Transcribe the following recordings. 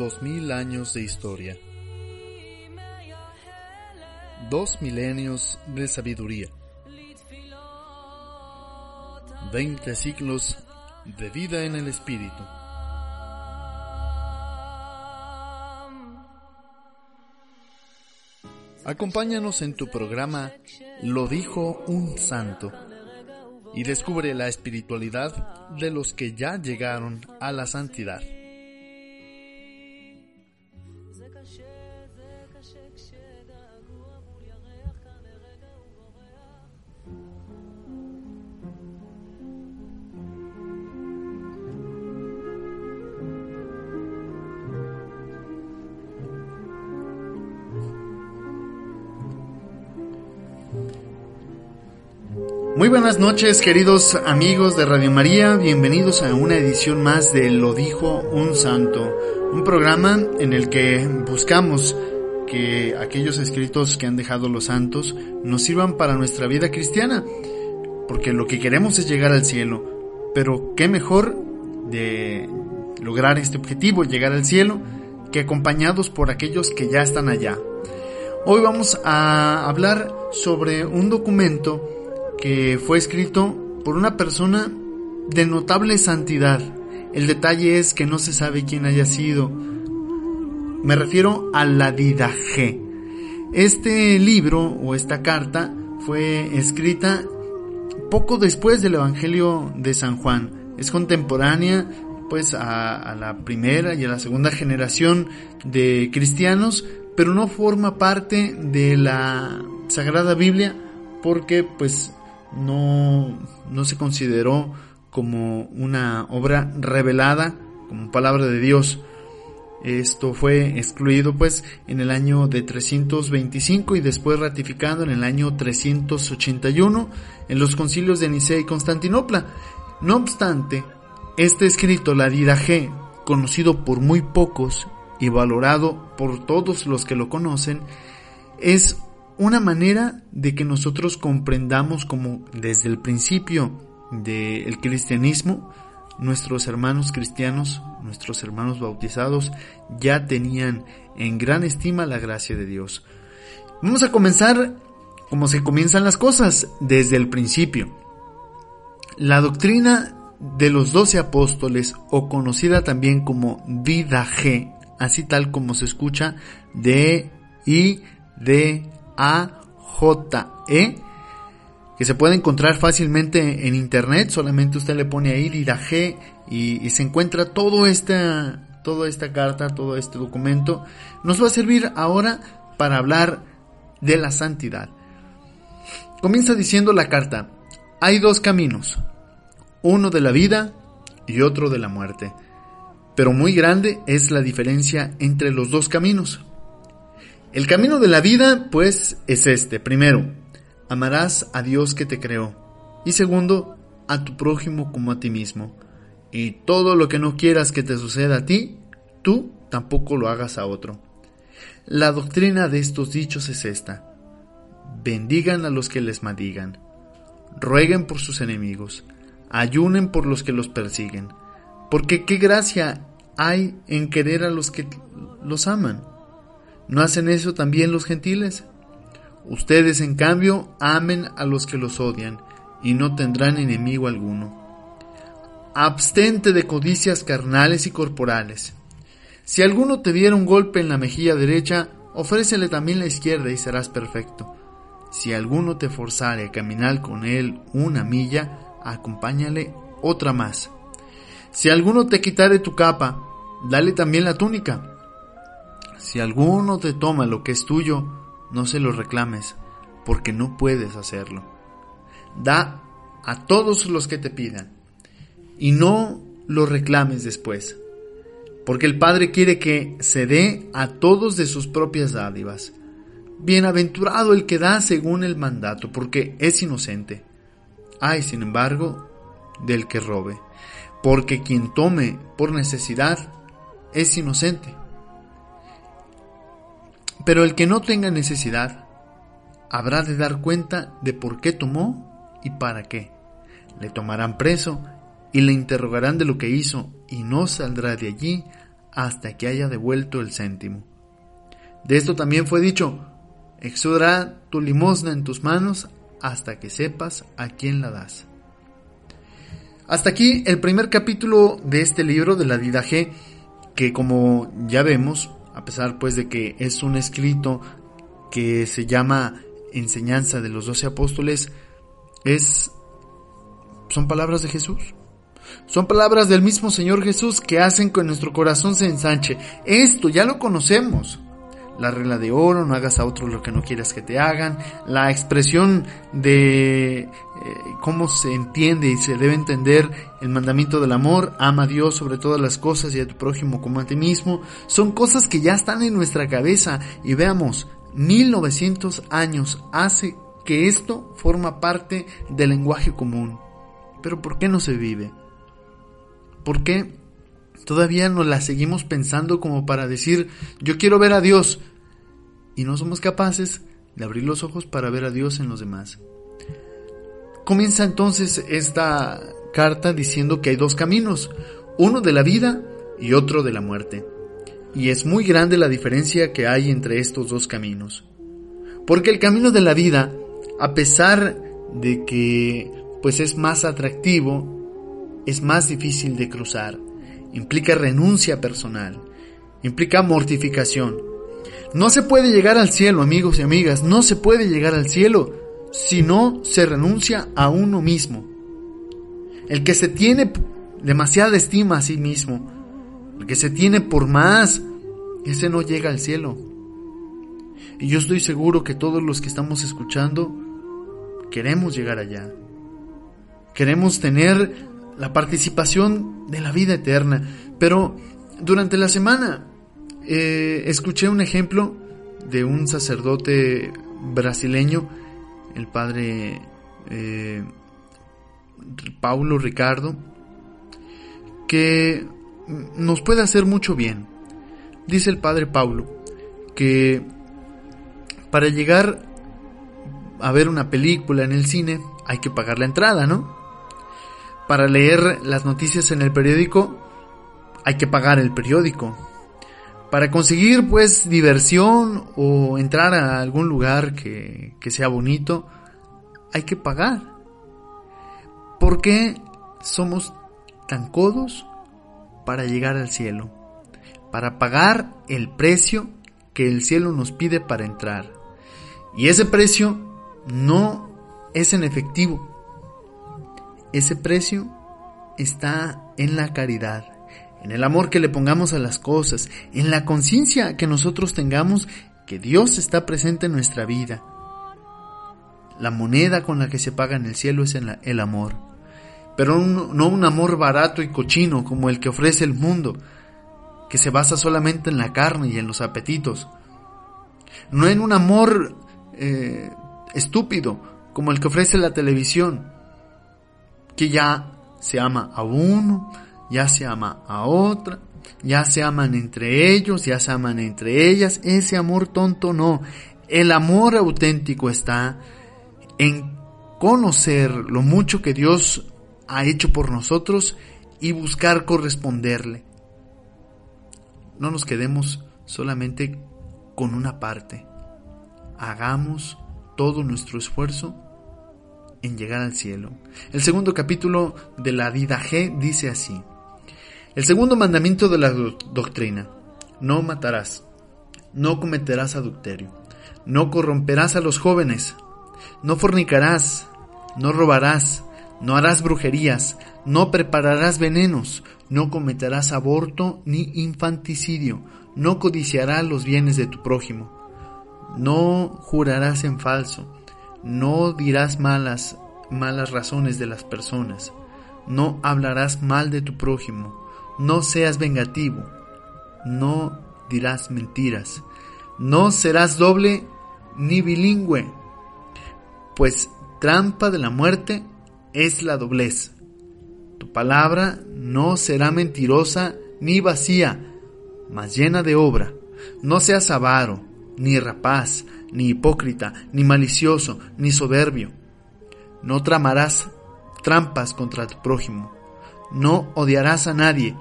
dos mil años de historia. Dos milenios de sabiduría. Veinte siglos de vida en el espíritu. Acompáñanos en tu programa Lo dijo un santo y descubre la espiritualidad de los que ya llegaron a la santidad. Muy buenas noches queridos amigos de Radio María, bienvenidos a una edición más de Lo dijo un santo, un programa en el que buscamos que aquellos escritos que han dejado los santos nos sirvan para nuestra vida cristiana, porque lo que queremos es llegar al cielo, pero qué mejor de lograr este objetivo, llegar al cielo, que acompañados por aquellos que ya están allá. Hoy vamos a hablar sobre un documento que fue escrito por una persona de notable santidad. El detalle es que no se sabe quién haya sido. Me refiero a la Didaje. Este libro o esta carta fue escrita poco después del Evangelio de San Juan. Es contemporánea pues a, a, la primera y a la segunda generación de cristianos, pero no forma parte de la Sagrada Biblia porque pues no, no se consideró como una obra revelada, como palabra de Dios. Esto fue excluido pues en el año de 325 y después ratificado en el año 381 en los concilios de Nicea y Constantinopla. No obstante, este escrito, la Didaje, conocido por muy pocos y valorado por todos los que lo conocen, es una manera de que nosotros comprendamos como desde el principio del cristianismo, nuestros hermanos cristianos, nuestros hermanos bautizados, ya tenían en gran estima la gracia de Dios. Vamos a comenzar como se comienzan las cosas, desde el principio. La doctrina de los doce apóstoles, o conocida también como G, así tal como se escucha, D, I, D, a-J-E, que se puede encontrar fácilmente en internet, solamente usted le pone ahí Didaje y, y se encuentra todo esta, toda esta carta, todo este documento. Nos va a servir ahora para hablar de la santidad. Comienza diciendo la carta, hay dos caminos, uno de la vida y otro de la muerte, pero muy grande es la diferencia entre los dos caminos. El camino de la vida, pues, es este. Primero, amarás a Dios que te creó. Y segundo, a tu prójimo como a ti mismo. Y todo lo que no quieras que te suceda a ti, tú tampoco lo hagas a otro. La doctrina de estos dichos es esta. Bendigan a los que les maldigan. Rueguen por sus enemigos. Ayunen por los que los persiguen. Porque qué gracia hay en querer a los que los aman ¿No hacen eso también los gentiles? Ustedes, en cambio, amen a los que los odian, y no tendrán enemigo alguno. Abstente de codicias carnales y corporales. Si alguno te diera un golpe en la mejilla derecha, ofrécele también la izquierda y serás perfecto. Si alguno te forzare a caminar con él una milla, acompáñale otra más. Si alguno te quitare tu capa, dale también la túnica. Si alguno te toma lo que es tuyo, no se lo reclames, porque no puedes hacerlo. Da a todos los que te pidan, y no lo reclames después, porque el Padre quiere que se dé a todos de sus propias dádivas. Bienaventurado el que da según el mandato, porque es inocente. Hay, sin embargo, del que robe, porque quien tome por necesidad es inocente pero el que no tenga necesidad habrá de dar cuenta de por qué tomó y para qué. Le tomarán preso y le interrogarán de lo que hizo y no saldrá de allí hasta que haya devuelto el céntimo. De esto también fue dicho, exudará tu limosna en tus manos hasta que sepas a quién la das. Hasta aquí el primer capítulo de este libro de la Didaje, que como ya vemos, a pesar pues de que es un escrito que se llama Enseñanza de los Doce Apóstoles, es son palabras de Jesús. Son palabras del mismo Señor Jesús que hacen que nuestro corazón se ensanche. Esto ya lo conocemos la regla de oro, no hagas a otros lo que no quieras que te hagan, la expresión de eh, cómo se entiende y se debe entender el mandamiento del amor, ama a Dios sobre todas las cosas y a tu prójimo como a ti mismo, son cosas que ya están en nuestra cabeza y veamos, 1900 años hace que esto forma parte del lenguaje común. Pero ¿por qué no se vive? ¿Por qué todavía nos la seguimos pensando como para decir, yo quiero ver a Dios, y no somos capaces de abrir los ojos para ver a Dios en los demás. Comienza entonces esta carta diciendo que hay dos caminos, uno de la vida y otro de la muerte. Y es muy grande la diferencia que hay entre estos dos caminos. Porque el camino de la vida, a pesar de que pues es más atractivo, es más difícil de cruzar. Implica renuncia personal, implica mortificación, no se puede llegar al cielo, amigos y amigas, no se puede llegar al cielo si no se renuncia a uno mismo. El que se tiene demasiada estima a sí mismo, el que se tiene por más, ese no llega al cielo. Y yo estoy seguro que todos los que estamos escuchando queremos llegar allá. Queremos tener la participación de la vida eterna. Pero durante la semana eh, escuché un ejemplo de un sacerdote brasileño, el padre eh, Paulo Ricardo, que nos puede hacer mucho bien. Dice el padre Paulo que para llegar a ver una película en el cine hay que pagar la entrada, ¿no? Para leer las noticias en el periódico hay que pagar el periódico. Para conseguir pues diversión o entrar a algún lugar que, que sea bonito, hay que pagar. ¿Por qué somos tan codos para llegar al cielo? Para pagar el precio que el cielo nos pide para entrar. Y ese precio no es en efectivo. Ese precio está en la caridad en el amor que le pongamos a las cosas, en la conciencia que nosotros tengamos que Dios está presente en nuestra vida. La moneda con la que se paga en el cielo es el amor, pero no un amor barato y cochino como el que ofrece el mundo, que se basa solamente en la carne y en los apetitos. No en un amor eh, estúpido como el que ofrece la televisión, que ya se ama a uno, ya se ama a otra, ya se aman entre ellos, ya se aman entre ellas. Ese amor tonto no. El amor auténtico está en conocer lo mucho que Dios ha hecho por nosotros y buscar corresponderle. No nos quedemos solamente con una parte. Hagamos todo nuestro esfuerzo en llegar al cielo. El segundo capítulo de la Vida G dice así. El segundo mandamiento de la doctrina. No matarás. No cometerás adulterio. No corromperás a los jóvenes. No fornicarás. No robarás. No harás brujerías. No prepararás venenos. No cometerás aborto ni infanticidio. No codiciarás los bienes de tu prójimo. No jurarás en falso. No dirás malas, malas razones de las personas. No hablarás mal de tu prójimo no seas vengativo, no dirás mentiras, no serás doble ni bilingüe, pues trampa de la muerte es la doblez. Tu palabra no será mentirosa ni vacía, mas llena de obra. No seas avaro, ni rapaz, ni hipócrita, ni malicioso, ni soberbio. No tramarás trampas contra tu prójimo. No odiarás a nadie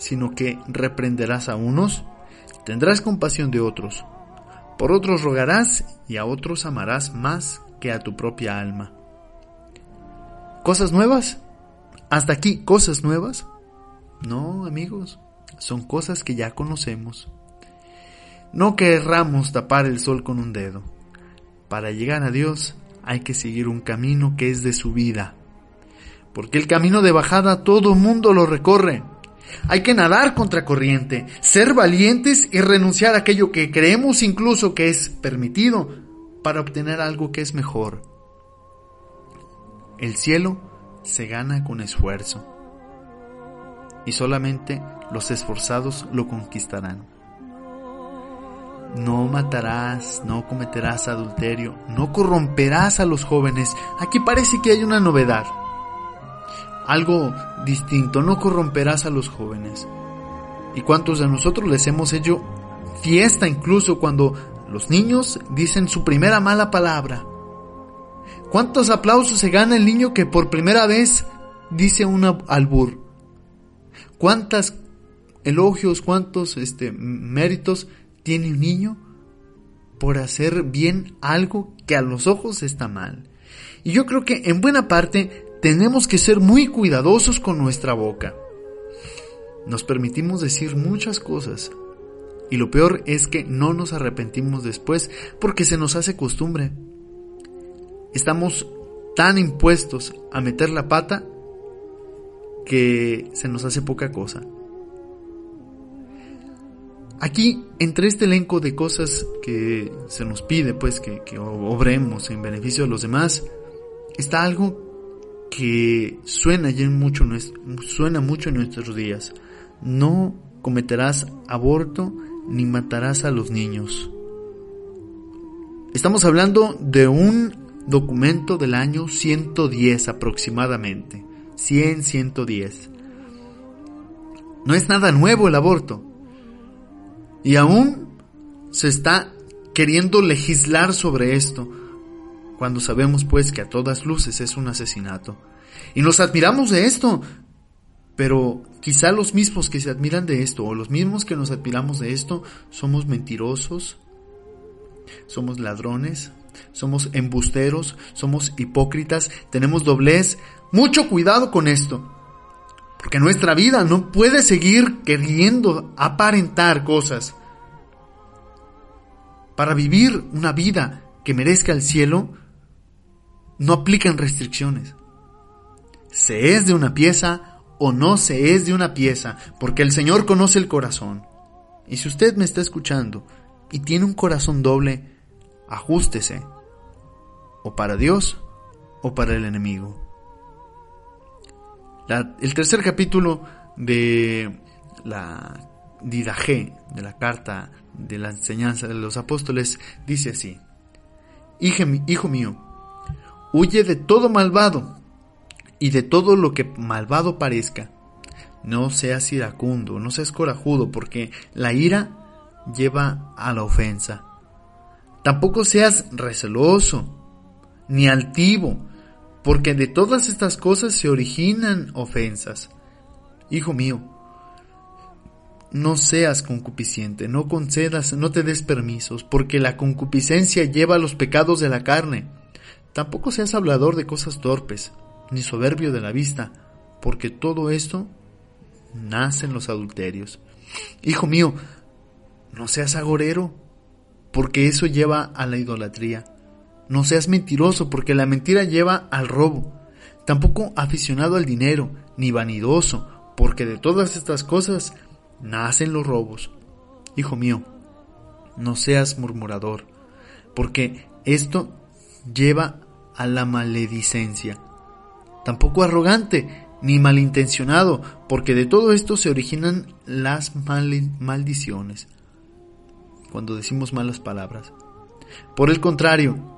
sino que reprenderás a unos, tendrás compasión de otros, por otros rogarás y a otros amarás más que a tu propia alma. ¿Cosas nuevas? ¿Hasta aquí cosas nuevas? No, amigos, son cosas que ya conocemos. No querramos tapar el sol con un dedo. Para llegar a Dios hay que seguir un camino que es de subida. Porque el camino de bajada todo mundo lo recorre. Hay que nadar contra corriente, ser valientes y renunciar a aquello que creemos incluso que es permitido para obtener algo que es mejor. El cielo se gana con esfuerzo y solamente los esforzados lo conquistarán. No matarás, no cometerás adulterio, no corromperás a los jóvenes. Aquí parece que hay una novedad. Algo distinto, no corromperás a los jóvenes. ¿Y cuántos de nosotros les hemos hecho fiesta incluso cuando los niños dicen su primera mala palabra? ¿Cuántos aplausos se gana el niño que por primera vez dice un albur? ¿Cuántas elogios, cuántos este, méritos tiene un niño por hacer bien algo que a los ojos está mal. Y yo creo que en buena parte tenemos que ser muy cuidadosos con nuestra boca. Nos permitimos decir muchas cosas y lo peor es que no nos arrepentimos después porque se nos hace costumbre. Estamos tan impuestos a meter la pata que se nos hace poca cosa. Aquí, entre este elenco de cosas que se nos pide, pues, que, obremos en beneficio de los demás, está algo que suena ya mucho, suena mucho en nuestros días. No cometerás aborto ni matarás a los niños. Estamos hablando de un documento del año 110 aproximadamente. 100, 110. No es nada nuevo el aborto. Y aún se está queriendo legislar sobre esto, cuando sabemos pues que a todas luces es un asesinato. Y nos admiramos de esto, pero quizá los mismos que se admiran de esto, o los mismos que nos admiramos de esto, somos mentirosos, somos ladrones, somos embusteros, somos hipócritas, tenemos doblez. Mucho cuidado con esto. Porque nuestra vida no puede seguir queriendo aparentar cosas. Para vivir una vida que merezca el cielo, no aplican restricciones. Se es de una pieza o no se es de una pieza, porque el Señor conoce el corazón. Y si usted me está escuchando y tiene un corazón doble, ajústese, o para Dios o para el enemigo el tercer capítulo de la Didaje, de la carta de la enseñanza de los apóstoles, dice así, hijo, hijo mío, huye de todo malvado y de todo lo que malvado parezca. No seas iracundo, no seas corajudo, porque la ira lleva a la ofensa. Tampoco seas receloso, ni altivo, porque de todas estas cosas se originan ofensas. Hijo mío, no seas concupisciente, no concedas, no te des permisos, porque la concupiscencia lleva a los pecados de la carne. Tampoco seas hablador de cosas torpes, ni soberbio de la vista, porque todo esto nace en los adulterios. Hijo mío, no seas agorero, porque eso lleva a la idolatría. No seas mentiroso, porque la mentira lleva al robo. Tampoco aficionado al dinero, ni vanidoso, porque de todas estas cosas nacen los robos. Hijo mío, no seas murmurador, porque esto lleva a la maledicencia. Tampoco arrogante, ni malintencionado, porque de todo esto se originan las maldiciones, cuando decimos malas palabras. Por el contrario,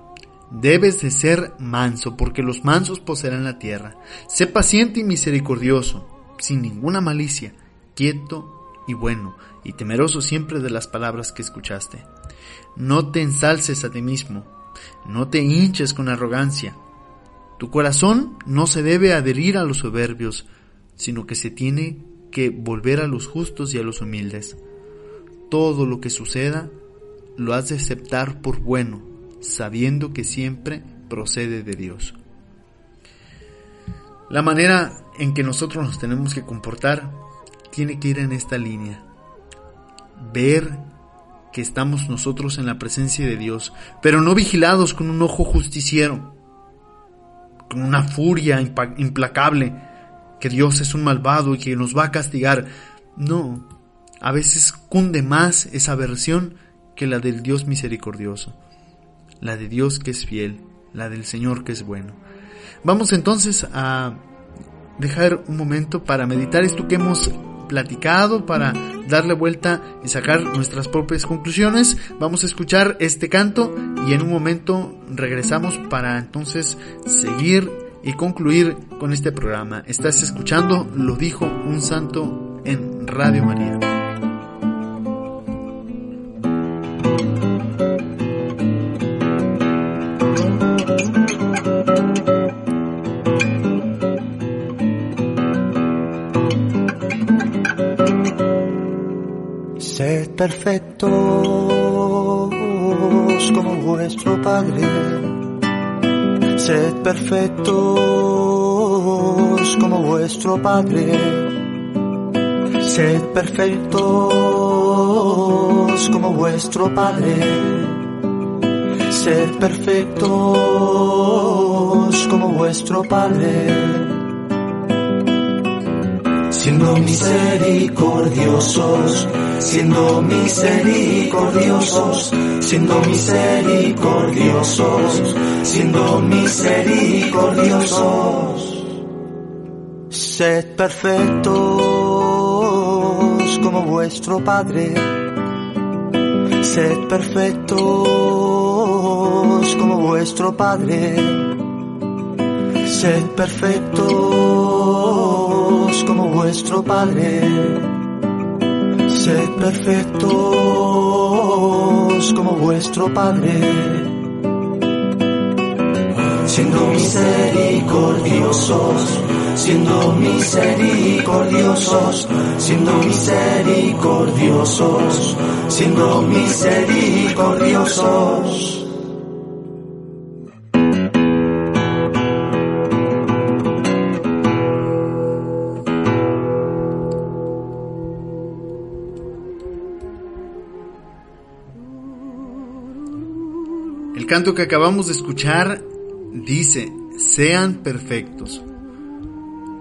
Debes de ser manso, porque los mansos poseerán la tierra. Sé paciente y misericordioso, sin ninguna malicia, quieto y bueno, y temeroso siempre de las palabras que escuchaste. No te ensalces a ti mismo, no te hinches con arrogancia. Tu corazón no se debe adherir a los soberbios, sino que se tiene que volver a los justos y a los humildes. Todo lo que suceda lo has de aceptar por bueno, sabiendo que siempre procede de Dios. La manera en que nosotros nos tenemos que comportar tiene que ir en esta línea. Ver que estamos nosotros en la presencia de Dios, pero no vigilados con un ojo justiciero, con una furia implacable, que Dios es un malvado y que nos va a castigar. No, a veces cunde más esa versión que la del Dios misericordioso, la de Dios que es fiel, la del Señor que es bueno. Vamos entonces a dejar un momento para meditar esto que hemos platicado, para darle vuelta y sacar nuestras propias conclusiones. Vamos a escuchar este canto y en un momento regresamos para entonces seguir y concluir con este programa. Estás escuchando Lo dijo un santo en Radio María. Perfectos como vuestro Padre. Sed perfectos como vuestro Padre. Sed perfectos como vuestro Padre. Sed perfectos como vuestro Padre siendo misericordiosos, siendo misericordiosos, siendo misericordiosos, siendo misericordiosos. Sed perfectos como vuestro Padre, sed perfectos como vuestro Padre, sed perfectos como vuestro Padre. Sed perfectos como vuestro Padre. Siendo misericordiosos, siendo misericordiosos, siendo misericordiosos, siendo misericordiosos. Canto que acabamos de escuchar dice, sean perfectos.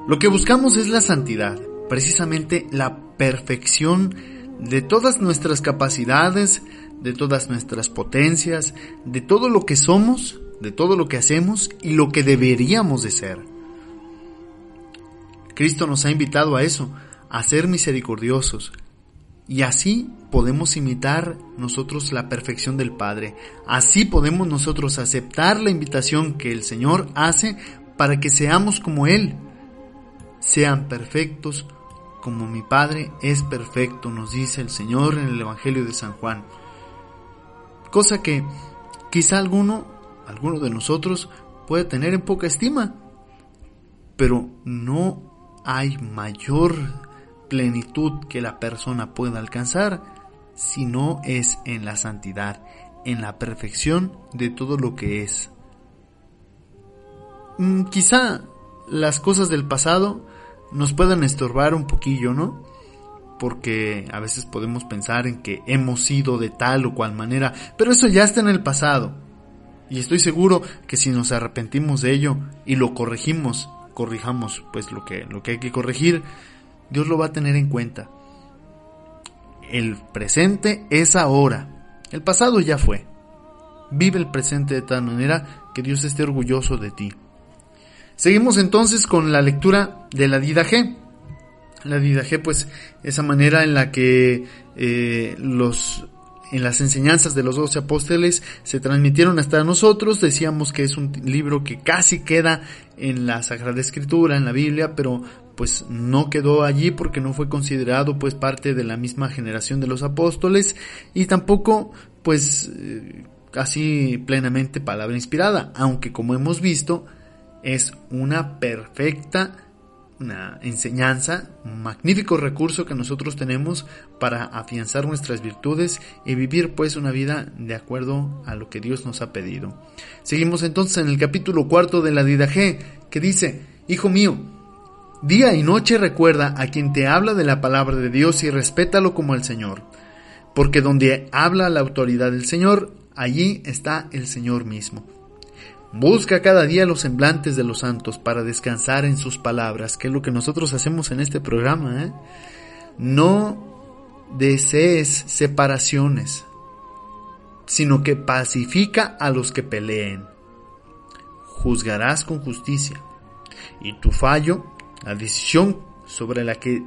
Lo que buscamos es la santidad, precisamente la perfección de todas nuestras capacidades, de todas nuestras potencias, de todo lo que somos, de todo lo que hacemos y lo que deberíamos de ser. Cristo nos ha invitado a eso, a ser misericordiosos, y así podemos imitar nosotros la perfección del Padre. Así podemos nosotros aceptar la invitación que el Señor hace para que seamos como Él. Sean perfectos como mi Padre es perfecto, nos dice el Señor en el Evangelio de San Juan. Cosa que quizá alguno, alguno de nosotros puede tener en poca estima, pero no hay mayor plenitud que la persona pueda alcanzar, si no es en la santidad, en la perfección de todo lo que es. Mm, quizá las cosas del pasado nos puedan estorbar un poquillo, ¿no? Porque a veces podemos pensar en que hemos sido de tal o cual manera, pero eso ya está en el pasado. Y estoy seguro que si nos arrepentimos de ello y lo corregimos, corrijamos pues lo que, lo que hay que corregir, Dios lo va a tener en cuenta. El presente es ahora. El pasado ya fue. Vive el presente de tal manera que Dios esté orgulloso de ti. Seguimos entonces con la lectura de la G. La G, pues, esa manera en la que eh, los en las enseñanzas de los doce apóstoles se transmitieron hasta nosotros. Decíamos que es un libro que casi queda en la Sagrada Escritura, en la Biblia, pero pues no quedó allí porque no fue considerado pues parte de la misma generación de los apóstoles y tampoco pues eh, así plenamente palabra inspirada, aunque como hemos visto es una perfecta una enseñanza, un magnífico recurso que nosotros tenemos para afianzar nuestras virtudes y vivir pues una vida de acuerdo a lo que Dios nos ha pedido. Seguimos entonces en el capítulo cuarto de la Didaje, que dice, Hijo mío, día y noche recuerda a quien te habla de la palabra de Dios y respétalo como el Señor, porque donde habla la autoridad del Señor, allí está el Señor mismo. Busca cada día los semblantes de los santos para descansar en sus palabras, que es lo que nosotros hacemos en este programa. ¿eh? No desees separaciones, sino que pacifica a los que peleen. Juzgarás con justicia. Y tu fallo, la decisión sobre la que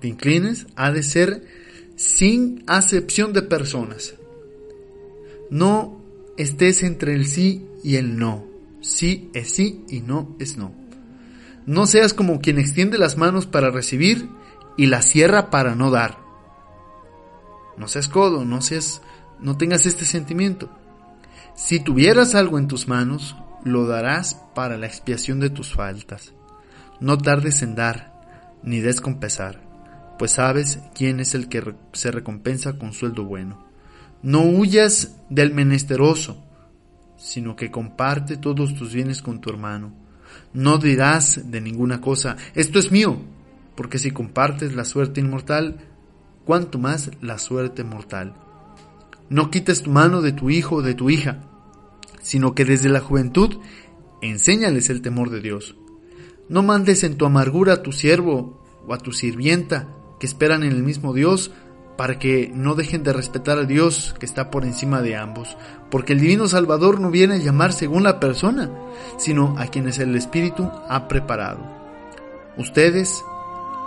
te inclines, ha de ser sin acepción de personas. No estés entre el sí y el no. Sí es sí y no es no. No seas como quien extiende las manos para recibir y la cierra para no dar. No seas codo, no seas, no tengas este sentimiento. Si tuvieras algo en tus manos, lo darás para la expiación de tus faltas. No tardes en dar, ni des con pesar, pues sabes quién es el que se recompensa con sueldo bueno. No huyas del menesteroso, sino que comparte todos tus bienes con tu hermano. No dirás de ninguna cosa, esto es mío, porque si compartes la suerte inmortal, cuanto más la suerte mortal. No quites tu mano de tu hijo o de tu hija, sino que desde la juventud enséñales el temor de Dios. No mandes en tu amargura a tu siervo o a tu sirvienta, que esperan en el mismo Dios, para que no dejen de respetar a Dios que está por encima de ambos, porque el Divino Salvador no viene a llamar según la persona, sino a quienes el Espíritu ha preparado. Ustedes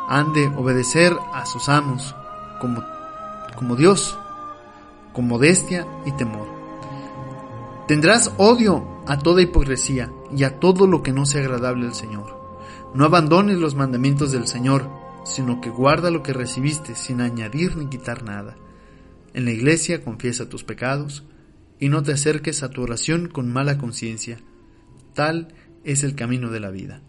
han de obedecer a sus amos como, como Dios, con modestia y temor. Tendrás odio a toda hipocresía y a todo lo que no sea agradable al Señor. No abandones los mandamientos del Señor, sino que guarda lo que recibiste sin añadir ni quitar nada. En la iglesia confiesa tus pecados y no te acerques a tu oración con mala conciencia. Tal es el camino de la vida.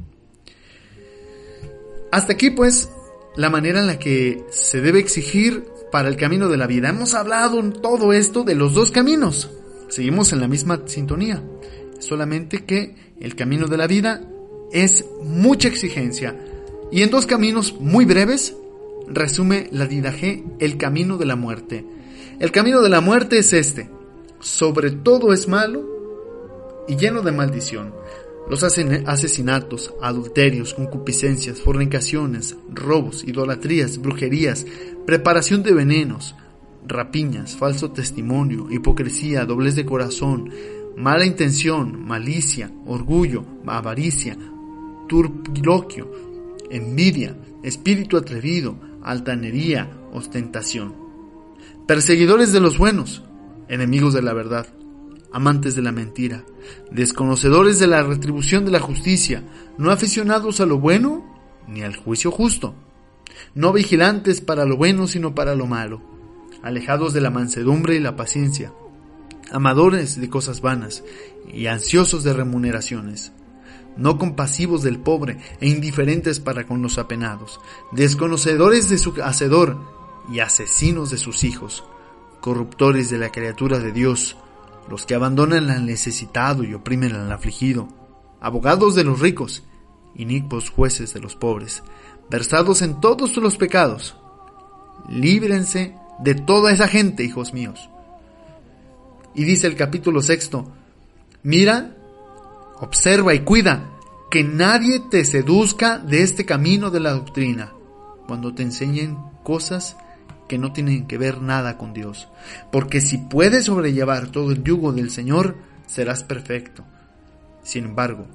Hasta aquí pues la manera en la que se debe exigir para el camino de la vida. Hemos hablado en todo esto de los dos caminos. Seguimos en la misma sintonía. Solamente que el camino de la vida es mucha exigencia, y en dos caminos muy breves resume la Didaje el camino de la muerte. El camino de la muerte es este. Sobre todo es malo y lleno de maldición. Los asesinatos, adulterios, concupiscencias, fornicaciones, robos, idolatrías, brujerías, preparación de venenos, rapiñas, falso testimonio, hipocresía, doblez de corazón, mala intención, malicia, orgullo, avaricia, turpiloquio, envidia, espíritu atrevido, altanería, ostentación. Perseguidores de los buenos, enemigos de la verdad, amantes de la mentira, desconocedores de la retribución de la justicia, no aficionados a lo bueno ni al juicio justo, no vigilantes para lo bueno sino para lo malo, alejados de la mansedumbre y la paciencia, amadores de cosas vanas y ansiosos de remuneraciones no compasivos del pobre e indiferentes para con los apenados, desconocedores de su hacedor y asesinos de sus hijos, corruptores de la criatura de Dios, los que abandonan al necesitado y oprimen al afligido, abogados de los ricos, inicuos jueces de los pobres, versados en todos los pecados. Líbrense de toda esa gente, hijos míos. Y dice el capítulo sexto, mira Observa y cuida que nadie te seduzca de este camino de la doctrina cuando te enseñen cosas que no tienen que ver nada con Dios. Porque si puedes sobrellevar todo el yugo del Señor, serás perfecto. Sin embargo,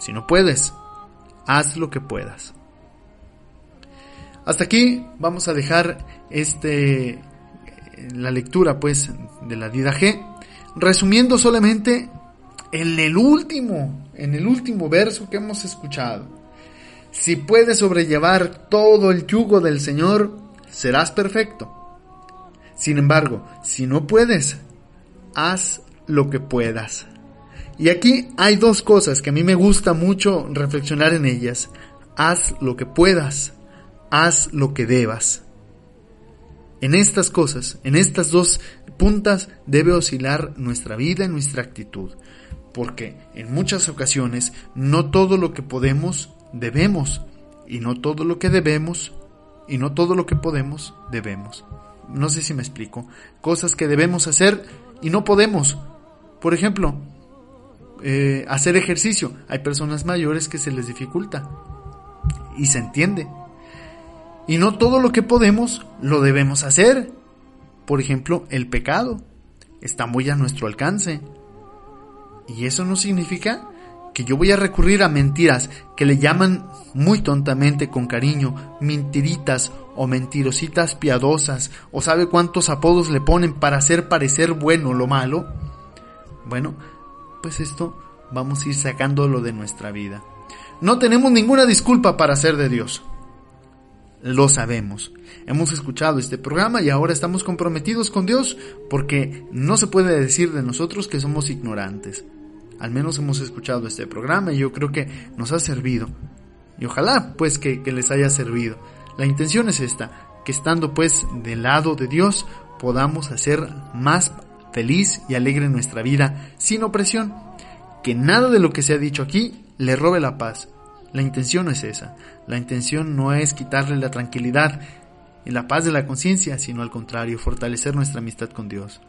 si no puedes, haz lo que puedas. Hasta aquí vamos a dejar este la lectura pues de la Dida G, resumiendo solamente en el último, en el último verso que hemos escuchado. Si puedes sobrellevar todo el yugo del Señor, serás perfecto. Sin embargo, si no puedes, haz lo que puedas. Y aquí hay dos cosas que a mí me gusta mucho reflexionar en ellas. haz lo que puedas, haz lo que debas. En estas cosas, en estas dos puntas debe oscilar nuestra vida y nuestra actitud, porque en muchas ocasiones no todo lo que podemos debemos, y no todo lo que debemos, y no todo lo que podemos debemos. No sé si me explico. Cosas que debemos hacer y no podemos. Por ejemplo, eh, hacer ejercicio. Hay personas mayores que se les dificulta. Y se entiende. Y no todo lo que podemos lo debemos hacer. Por ejemplo, el pecado está muy a nuestro alcance. Y eso no significa que yo voy a recurrir a mentiras que le llaman muy tontamente con cariño mentiritas o mentirositas piadosas o sabe cuántos apodos le ponen para hacer parecer bueno lo malo. Bueno, pues esto vamos a ir sacándolo de nuestra vida. No tenemos ninguna disculpa para ser de Dios. Lo sabemos. Hemos escuchado este programa y ahora estamos comprometidos con Dios porque no se puede decir de nosotros que somos ignorantes. Al menos hemos escuchado este programa y yo creo que nos ha servido. Y ojalá pues que, les haya servido. La intención es esta, que estando pues del lado de Dios podamos hacer más feliz y alegre nuestra vida sin opresión. Que nada de lo que se ha dicho aquí le robe la paz. La intención no es esa. La intención no es quitarle la tranquilidad y la paz de la conciencia, sino al contrario, fortalecer nuestra amistad con Dios.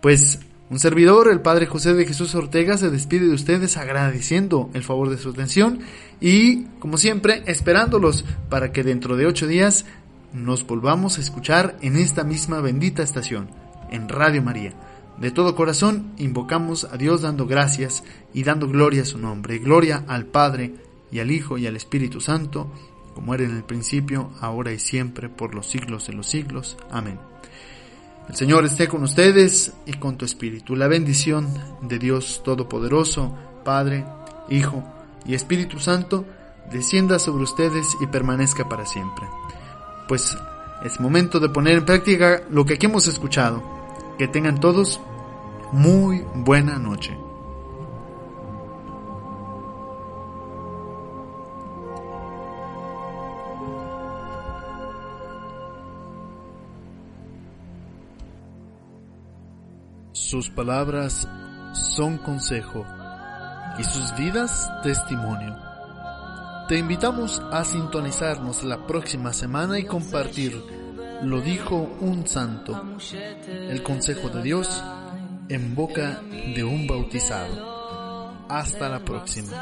Pues un servidor, el Padre José de Jesús Ortega, se despide de ustedes agradeciendo el favor de su atención y, como siempre, esperándolos para que dentro de ocho días nos volvamos a escuchar en esta misma bendita estación, en Radio María. De todo corazón invocamos a Dios dando gracias y dando gloria a su nombre. Gloria al Padre y al Hijo y al Espíritu Santo, como era en el principio, ahora y siempre, por los siglos de los siglos. Amén. El Señor esté con ustedes y con tu espíritu. La bendición de Dios Todopoderoso, Padre, Hijo y Espíritu Santo, descienda sobre ustedes y permanezca para siempre. Pues es momento de poner en práctica lo que aquí hemos escuchado. Que tengan todos muy buena noche. Sus palabras son consejo y sus vidas testimonio. Te invitamos a sintonizarnos la próxima semana y compartir Lo dijo un santo, el consejo de Dios en boca de un bautizado. Hasta la próxima.